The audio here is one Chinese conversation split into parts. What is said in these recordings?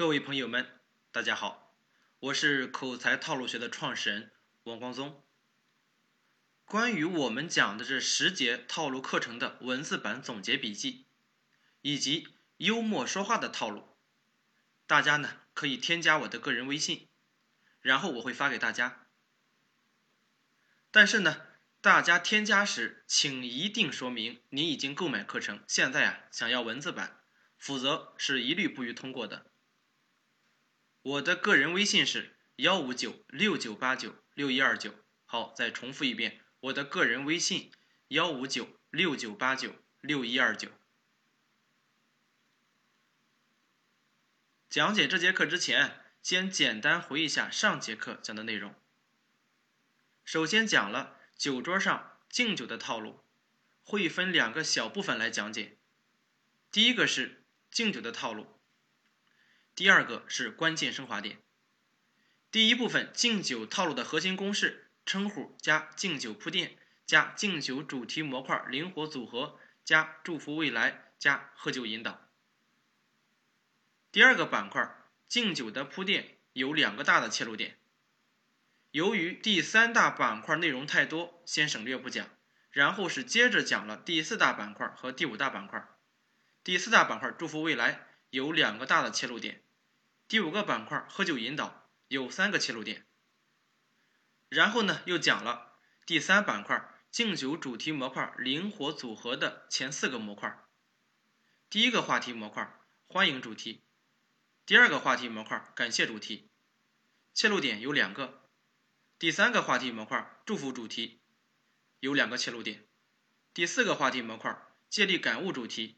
各位朋友们，大家好，我是口才套路学的创始人王光宗。关于我们讲的这十节套路课程的文字版总结笔记，以及幽默说话的套路，大家呢可以添加我的个人微信，然后我会发给大家。但是呢，大家添加时，请一定说明你已经购买课程，现在啊想要文字版，否则是一律不予通过的。我的个人微信是幺五九六九八九六一二九。好，再重复一遍，我的个人微信幺五九六九八九六一二九。讲解这节课之前，先简单回忆一下上节课讲的内容。首先讲了酒桌上敬酒的套路，会分两个小部分来讲解。第一个是敬酒的套路。第二个是关键升华点。第一部分敬酒套路的核心公式：称呼加敬酒铺垫加敬酒主题模块灵活组合加祝福未来加喝酒引导。第二个板块敬酒的铺垫有两个大的切入点。由于第三大板块内容太多，先省略不讲。然后是接着讲了第四大板块和第五大板块。第四大板块祝福未来有两个大的切入点。第五个板块喝酒引导有三个切入点，然后呢又讲了第三板块敬酒主题模块灵活组合的前四个模块。第一个话题模块欢迎主题，第二个话题模块感谢主题，切入点有两个。第三个话题模块祝福主题有两个切入点。第四个话题模块借力感悟主题，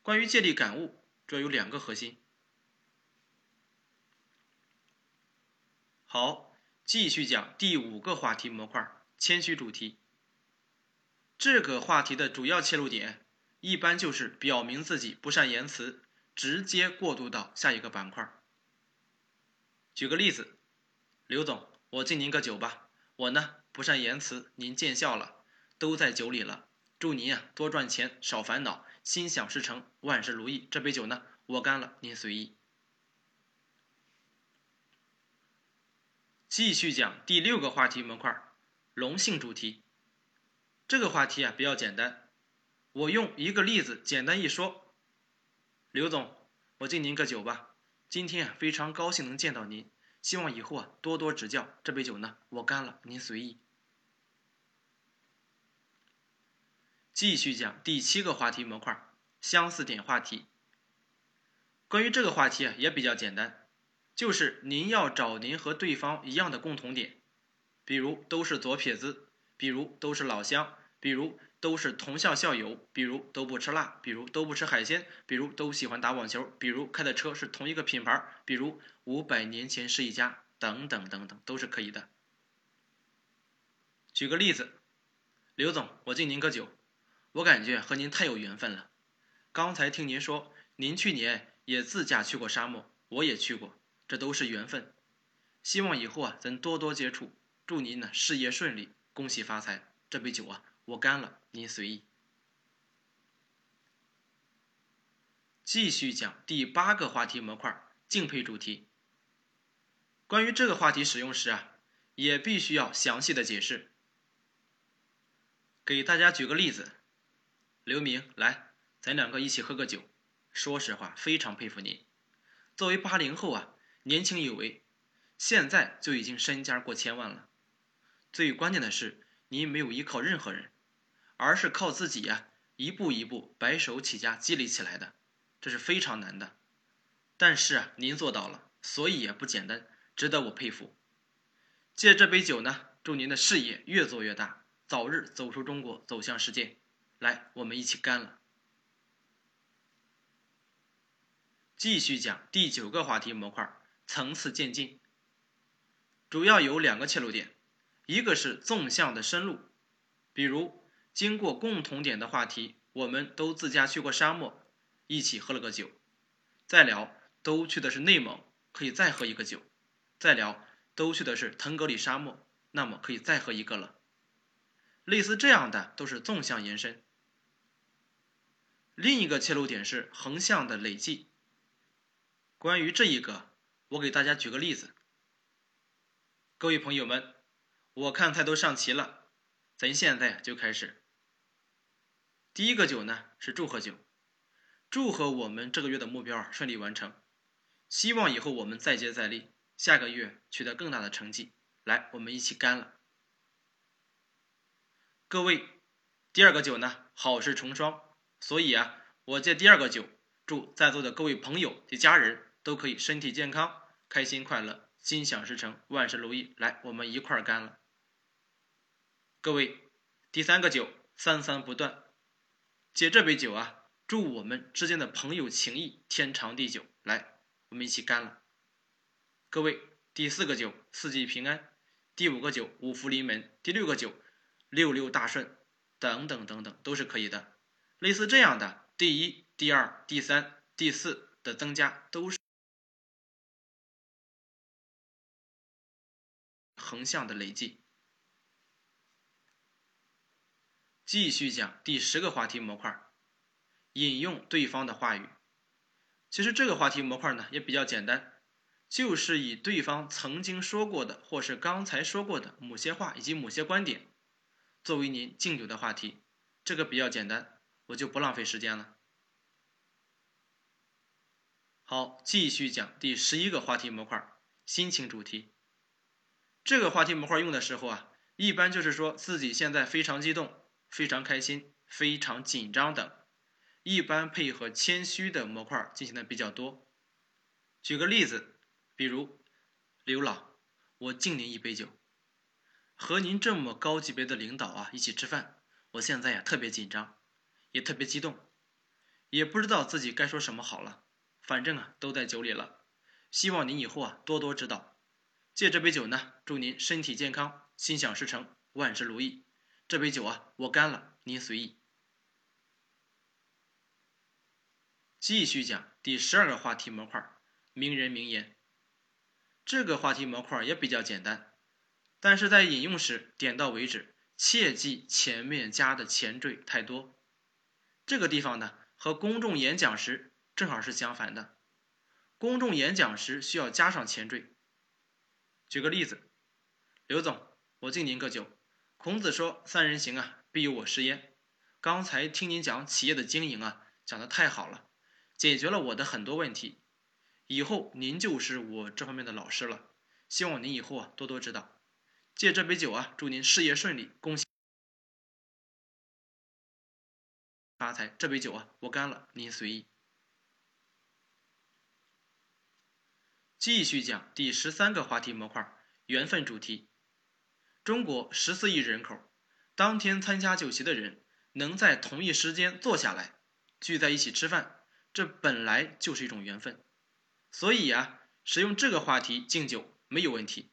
关于借力感悟主要有两个核心。好，继续讲第五个话题模块——谦虚主题。这个话题的主要切入点，一般就是表明自己不善言辞，直接过渡到下一个板块。举个例子，刘总，我敬您个酒吧。我呢不善言辞，您见笑了，都在酒里了。祝您啊多赚钱，少烦恼，心想事成，万事如意。这杯酒呢，我干了，您随意。继续讲第六个话题模块，荣幸主题。这个话题啊比较简单，我用一个例子简单一说。刘总，我敬您个酒吧。今天啊非常高兴能见到您，希望以后啊多多指教。这杯酒呢我干了，您随意。继续讲第七个话题模块，相似点话题。关于这个话题啊也比较简单。就是您要找您和对方一样的共同点，比如都是左撇子，比如都是老乡，比如都是同校校友，比如都不吃辣，比如都不吃海鲜，比如都喜欢打网球，比如开的车是同一个品牌，比如五百年前是一家，等等等等，都是可以的。举个例子，刘总，我敬您个酒，我感觉和您太有缘分了。刚才听您说您去年也自驾去过沙漠，我也去过。这都是缘分，希望以后啊咱多多接触。祝您呢事业顺利，恭喜发财。这杯酒啊我干了，您随意。继续讲第八个话题模块，敬佩主题。关于这个话题使用时啊，也必须要详细的解释。给大家举个例子，刘明，来，咱两个一起喝个酒。说实话，非常佩服您。作为八零后啊。年轻有为，现在就已经身家过千万了。最关键的是，您没有依靠任何人，而是靠自己呀，一步一步白手起家积累起来的，这是非常难的。但是啊，您做到了，所以也不简单，值得我佩服。借这杯酒呢，祝您的事业越做越大，早日走出中国，走向世界。来，我们一起干了！继续讲第九个话题模块。层次渐进，主要有两个切入点，一个是纵向的深入，比如经过共同点的话题，我们都自驾去过沙漠，一起喝了个酒，再聊都去的是内蒙，可以再喝一个酒，再聊都去的是腾格里沙漠，那么可以再喝一个了。类似这样的都是纵向延伸。另一个切入点是横向的累计。关于这一个，我给大家举个例子。各位朋友们，我看菜都上齐了，咱现在就开始。第一个酒呢是祝贺酒，祝贺我们这个月的目标顺利完成，希望以后我们再接再厉，下个月取得更大的成绩。来，我们一起干了。各位，第二个酒呢好事成双，所以啊，我借第二个酒，祝在座的各位朋友及家人都可以身体健康，开心快乐，心想事成，万事如意。来，我们一块儿干了。各位，第三个酒三三不断。借这杯酒啊，祝我们之间的朋友情谊天长地久。来，我们一起干了。各位，第四个酒四季平安，第五个酒五福临门，第六个酒六六大顺，等等等等都是可以的。类似这样的，第一、第二、第三、第四的增加都是横向的累计。继续讲第十个话题模块，引用对方的话语。其实这个话题模块呢也比较简单，就是以对方曾经说过的或是刚才说过的某些话以及某些观点，作为您敬酒的话题。这个比较简单，我就不浪费时间了。好，继续讲第十一个话题模块，心情主题。这个话题模块用的时候啊，一般就是说自己现在非常激动。非常开心，非常紧张等，一般配合谦虚的模块进行的比较多。举个例子，比如刘老，我敬您一杯酒。和您这么高级别的领导啊一起吃饭，我现在呀特别紧张，也特别激动，也不知道自己该说什么好了。反正啊都在酒里了，希望您以后啊多多指导。借这杯酒呢，祝您身体健康，心想事成，万事如意。这杯酒啊，我干了，您随意。继续讲第十二个话题模块，名人名言。这个话题模块也比较简单，但是在引用时点到为止，切记前面加的前缀太多。这个地方呢，和公众演讲时正好是相反的。公众演讲时需要加上前缀。举个例子，刘总，我敬您个酒。孔子说：“三人行啊，必有我师焉。”刚才听您讲企业的经营啊，讲的太好了，解决了我的很多问题。以后您就是我这方面的老师了，希望您以后啊多多指导。借这杯酒啊，祝您事业顺利，恭喜发财。这杯酒啊，我干了，您随意。继续讲第十三个话题模块：缘分主题。中国十四亿人口，当天参加酒席的人能在同一时间坐下来，聚在一起吃饭，这本来就是一种缘分。所以啊，使用这个话题敬酒没有问题。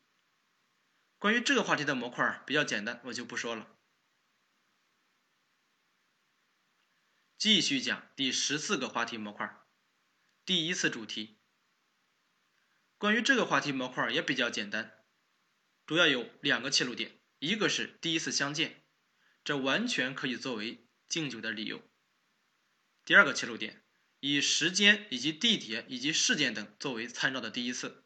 关于这个话题的模块比较简单，我就不说了。继续讲第十四个话题模块，第一次主题。关于这个话题模块也比较简单。主要有两个切入点，一个是第一次相见，这完全可以作为敬酒的理由；第二个切入点，以时间以及地点以及事件等作为参照的第一次。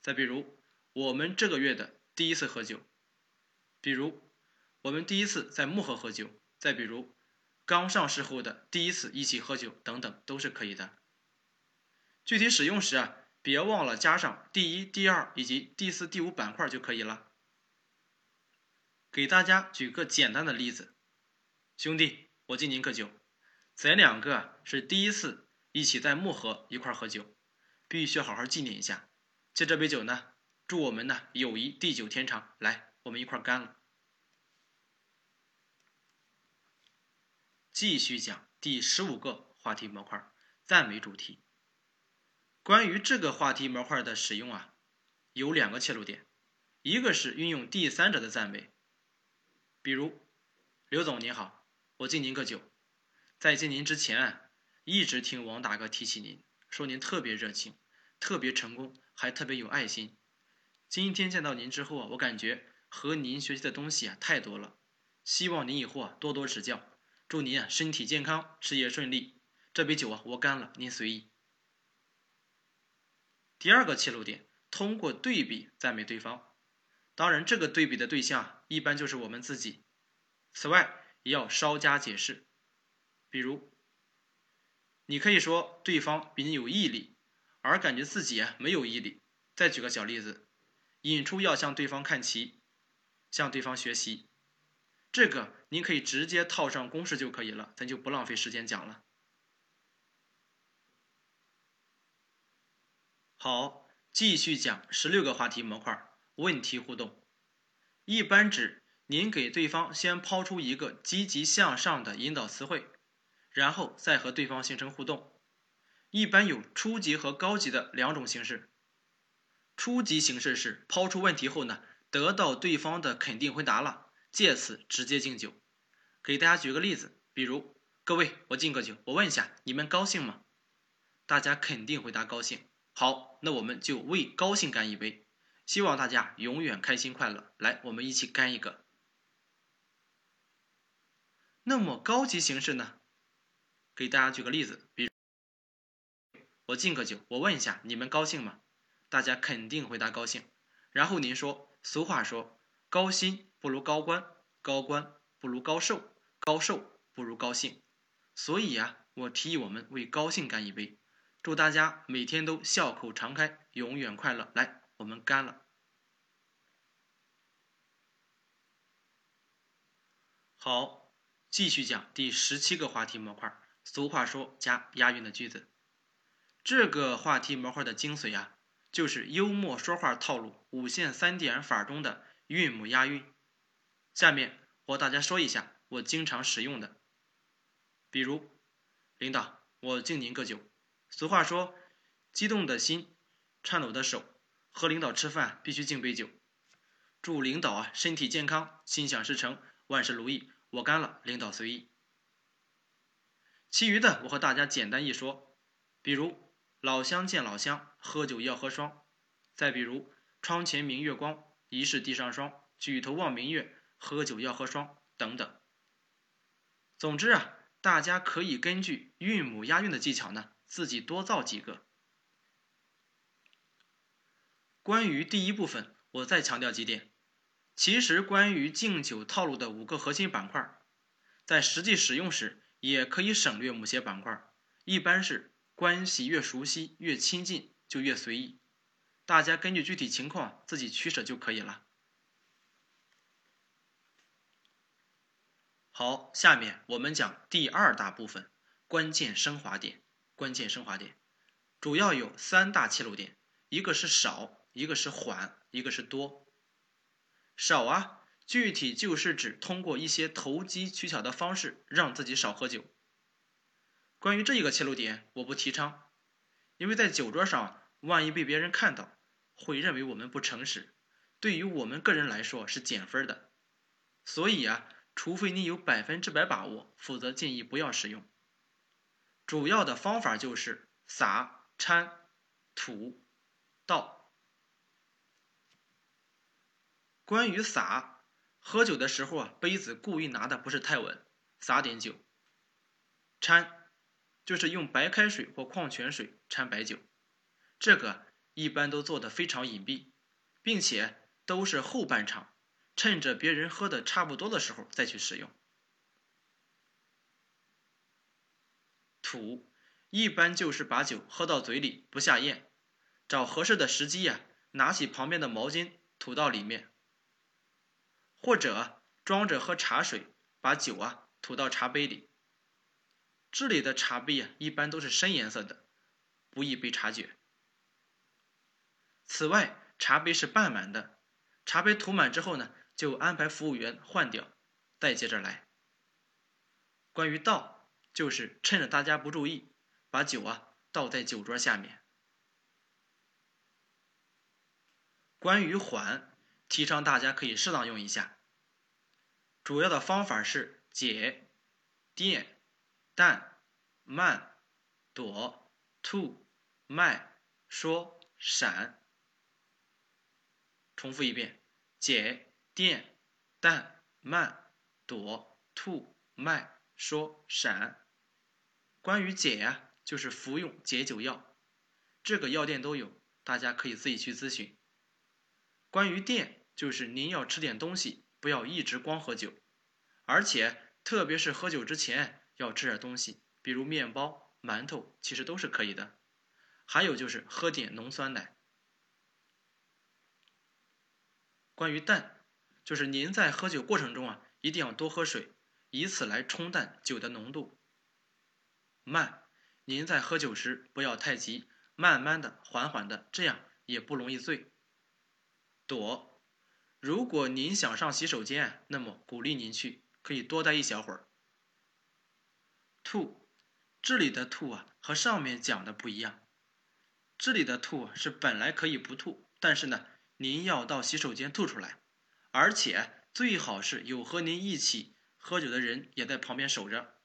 再比如我们这个月的第一次喝酒，比如我们第一次在漠河喝酒，再比如刚上市后的第一次一起喝酒等等，都是可以的。具体使用时啊。别忘了加上第一、第二以及第四、第五板块就可以了。给大家举个简单的例子，兄弟，我敬您个酒，咱两个是第一次一起在漠河一块喝酒，必须好好纪念一下。借这杯酒呢，祝我们呢友谊地久天长。来，我们一块干了。继续讲第十五个话题模块，赞美主题。关于这个话题模块的使用啊，有两个切入点，一个是运用第三者的赞美，比如刘总您好，我敬您个酒，在敬您之前啊，一直听王大哥提起您，说您特别热情，特别成功，还特别有爱心。今天见到您之后啊，我感觉和您学习的东西啊太多了，希望您以后啊多多指教，祝您啊身体健康，事业顺利。这杯酒啊，我干了，您随意。第二个切入点，通过对比赞美对方。当然，这个对比的对象一般就是我们自己。此外，也要稍加解释。比如，你可以说对方比你有毅力，而感觉自己没有毅力。再举个小例子，引出要向对方看齐，向对方学习。这个您可以直接套上公式就可以了，咱就不浪费时间讲了。好，继续讲十六个话题模块。问题互动，一般指您给对方先抛出一个积极向上的引导词汇，然后再和对方形成互动。一般有初级和高级的两种形式。初级形式是抛出问题后呢，得到对方的肯定回答了，借此直接敬酒。给大家举个例子，比如各位，我敬个酒，我问一下你们高兴吗？大家肯定回答高兴。好，那我们就为高兴干一杯。希望大家永远开心快乐。来，我们一起干一个。那么高级形式呢？给大家举个例子，比如我敬个酒，我问一下你们高兴吗？大家肯定回答高兴。然后您说，俗话说，高薪不如高官，高官不如高寿，高寿不如高兴。所以呀，我提议我们为高兴干一杯，祝大家每天都笑口常开，永远快乐。来。我们干了。好，继续讲第十七个话题模块。俗话说加押韵的句子。这个话题模块的精髓啊，就是幽默说话套路五线三点法中的韵母押韵。下面我和大家说一下我经常使用的，比如，领导，我敬您个酒。俗话说，激动的心，颤抖的手。和领导吃饭必须敬杯酒，祝领导啊身体健康，心想事成，万事如意。我干了，领导随意。其余的我和大家简单一说，比如老乡见老乡，喝酒要喝双；再比如窗前明月光，疑是地上霜，举头望明月，喝酒要喝双等等。总之啊，大家可以根据韵母押韵的技巧呢，自己多造几个。关于第一部分，我再强调几点。其实，关于敬酒套路的五个核心板块，在实际使用时也可以省略某些板块。一般是关系越熟悉、越亲近，就越随意。大家根据具体情况自己取舍就可以了。好，下面我们讲第二大部分——关键升华点。关键升华点主要有三大切入点，一个是少。一个是缓，一个是多。少啊，具体就是指通过一些投机取巧的方式让自己少喝酒。关于这一个切入点，我不提倡，因为在酒桌上，万一被别人看到，会认为我们不诚实，对于我们个人来说是减分的。所以啊，除非你有百分之百把握，否则建议不要使用。主要的方法就是撒、掺、吐、倒。关于撒，喝酒的时候啊，杯子故意拿的不是太稳，撒点酒。掺，就是用白开水或矿泉水掺白酒，这个一般都做的非常隐蔽，并且都是后半场，趁着别人喝的差不多的时候再去使用。吐，一般就是把酒喝到嘴里不下咽，找合适的时机呀，拿起旁边的毛巾吐到里面。或者装着喝茶水，把酒啊吐到茶杯里。这里的茶杯啊，一般都是深颜色的，不易被察觉。此外，茶杯是半满的，茶杯吐满之后呢，就安排服务员换掉，再接着来。关于倒，就是趁着大家不注意，把酒啊倒在酒桌下面。关于缓。提倡大家可以适当用一下。主要的方法是解、电、淡、慢、躲、吐、卖、说、闪。重复一遍：解、电、淡、慢、躲、吐、卖、说、闪。关于解呀，就是服用解酒药，这个药店都有。大家可以自己去咨询。关于电，就是您要吃点东西，不要一直光喝酒，而且特别是喝酒之前要吃点东西，比如面包、馒头，其实都是可以的。还有就是喝点浓酸奶。关于淡，就是您在喝酒过程中啊，一定要多喝水，以此来冲淡酒的浓度。慢，您在喝酒时不要太急，慢慢的、缓缓的，这样也不容易醉。躲，如果您想上洗手间，那么鼓励您去，可以多待一小会儿。吐，这里的吐啊和上面讲的不一样，这里的吐是本来可以不吐，但是呢，您要到洗手间吐出来，而且最好是有和您一起喝酒的人也在旁边守着，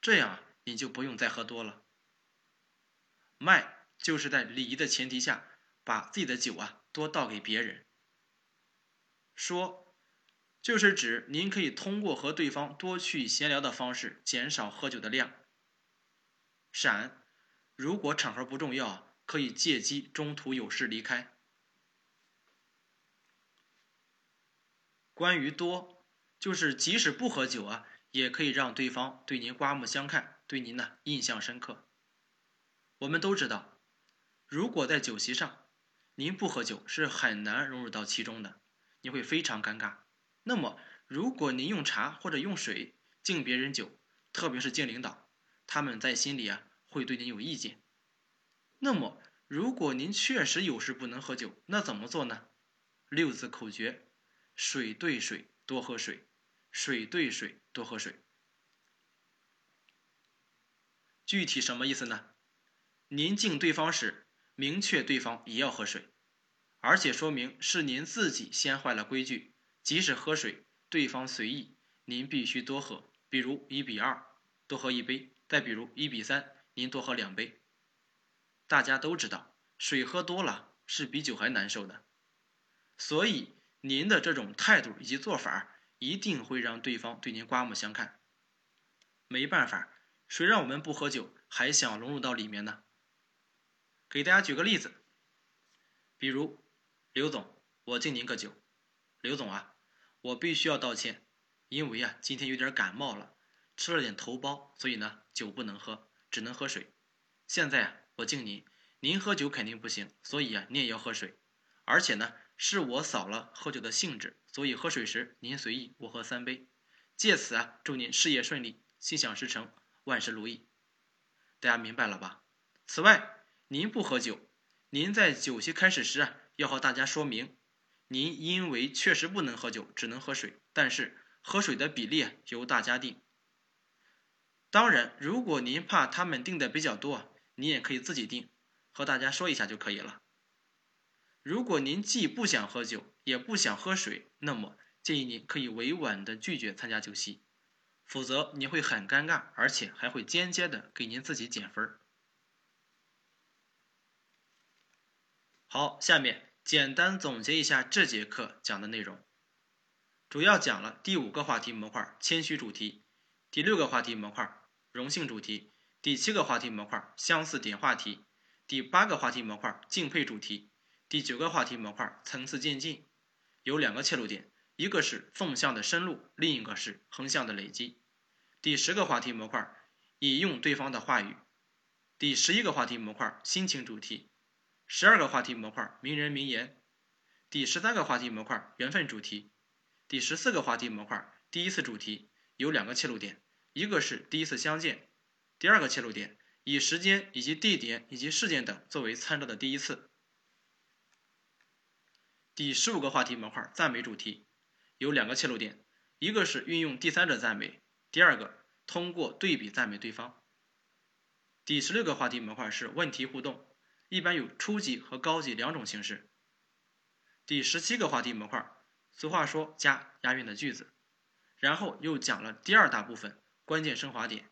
这样。你就不用再喝多了。卖就是在礼仪的前提下，把自己的酒啊多倒给别人。说，就是指您可以通过和对方多去闲聊的方式，减少喝酒的量。闪，如果场合不重要，可以借机中途有事离开。关于多，就是即使不喝酒啊，也可以让对方对您刮目相看。对您呢印象深刻。我们都知道，如果在酒席上，您不喝酒是很难融入到其中的，你会非常尴尬。那么，如果您用茶或者用水敬别人酒，特别是敬领导，他们在心里啊会对您有意见。那么，如果您确实有事不能喝酒，那怎么做呢？六字口诀：水对水，多喝水；水对水，多喝水。具体什么意思呢？您敬对方时，明确对方也要喝水，而且说明是您自己先坏了规矩。即使喝水，对方随意，您必须多喝。比如一比二，多喝一杯；再比如一比三，您多喝两杯。大家都知道，水喝多了是比酒还难受的，所以您的这种态度以及做法，一定会让对方对您刮目相看。没办法。谁让我们不喝酒，还想融入到里面呢？给大家举个例子，比如刘总，我敬您个酒。刘总啊，我必须要道歉，因为啊今天有点感冒了，吃了点头孢，所以呢酒不能喝，只能喝水。现在啊我敬您，您喝酒肯定不行，所以啊你也要喝水。而且呢是我扫了喝酒的兴致，所以喝水时您随意，我喝三杯。借此啊祝您事业顺利，心想事成。万事如意，大家明白了吧？此外，您不喝酒，您在酒席开始时，要和大家说明，您因为确实不能喝酒，只能喝水，但是喝水的比例由大家定。当然，如果您怕他们定的比较多，你也可以自己定，和大家说一下就可以了。如果您既不想喝酒，也不想喝水，那么建议您可以委婉的拒绝参加酒席。否则你会很尴尬，而且还会间接的给您自己减分。好，下面简单总结一下这节课讲的内容，主要讲了第五个话题模块谦虚主题，第六个话题模块荣幸主题，第七个话题模块相似点话题，第八个话题模块敬佩主题，第九个话题模块层次渐进，有两个切入点。一个是纵向的深入，另一个是横向的累积。第十个话题模块引用对方的话语。第十一个话题模块心情主题。十二个话题模块名人名言。第十三个话题模块缘分主题。第十四个话题模块第一次主题有两个切入点，一个是第一次相见，第二个切入点以时间以及地点以及事件等作为参照的第一次。第十五个话题模块赞美主题。有两个切入点，一个是运用第三者赞美，第二个通过对比赞美对方。第十六个话题模块是问题互动，一般有初级和高级两种形式。第十七个话题模块，俗话说加押韵的句子，然后又讲了第二大部分关键升华点，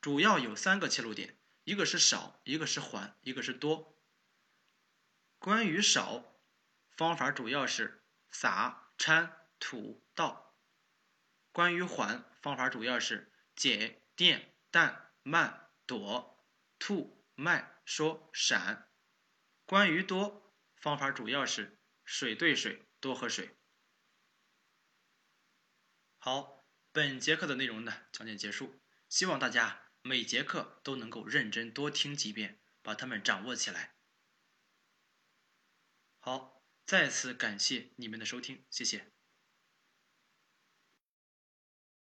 主要有三个切入点，一个是少，一个是缓，一个是多。关于少，方法主要是撒。掺土倒。关于缓方法，主要是减电淡慢躲吐慢说闪。关于多，方法主要是水兑水，多喝水。好，本节课的内容呢讲解结束，希望大家每节课都能够认真多听几遍，把它们掌握起来。好，再次感谢你们的收听，谢谢。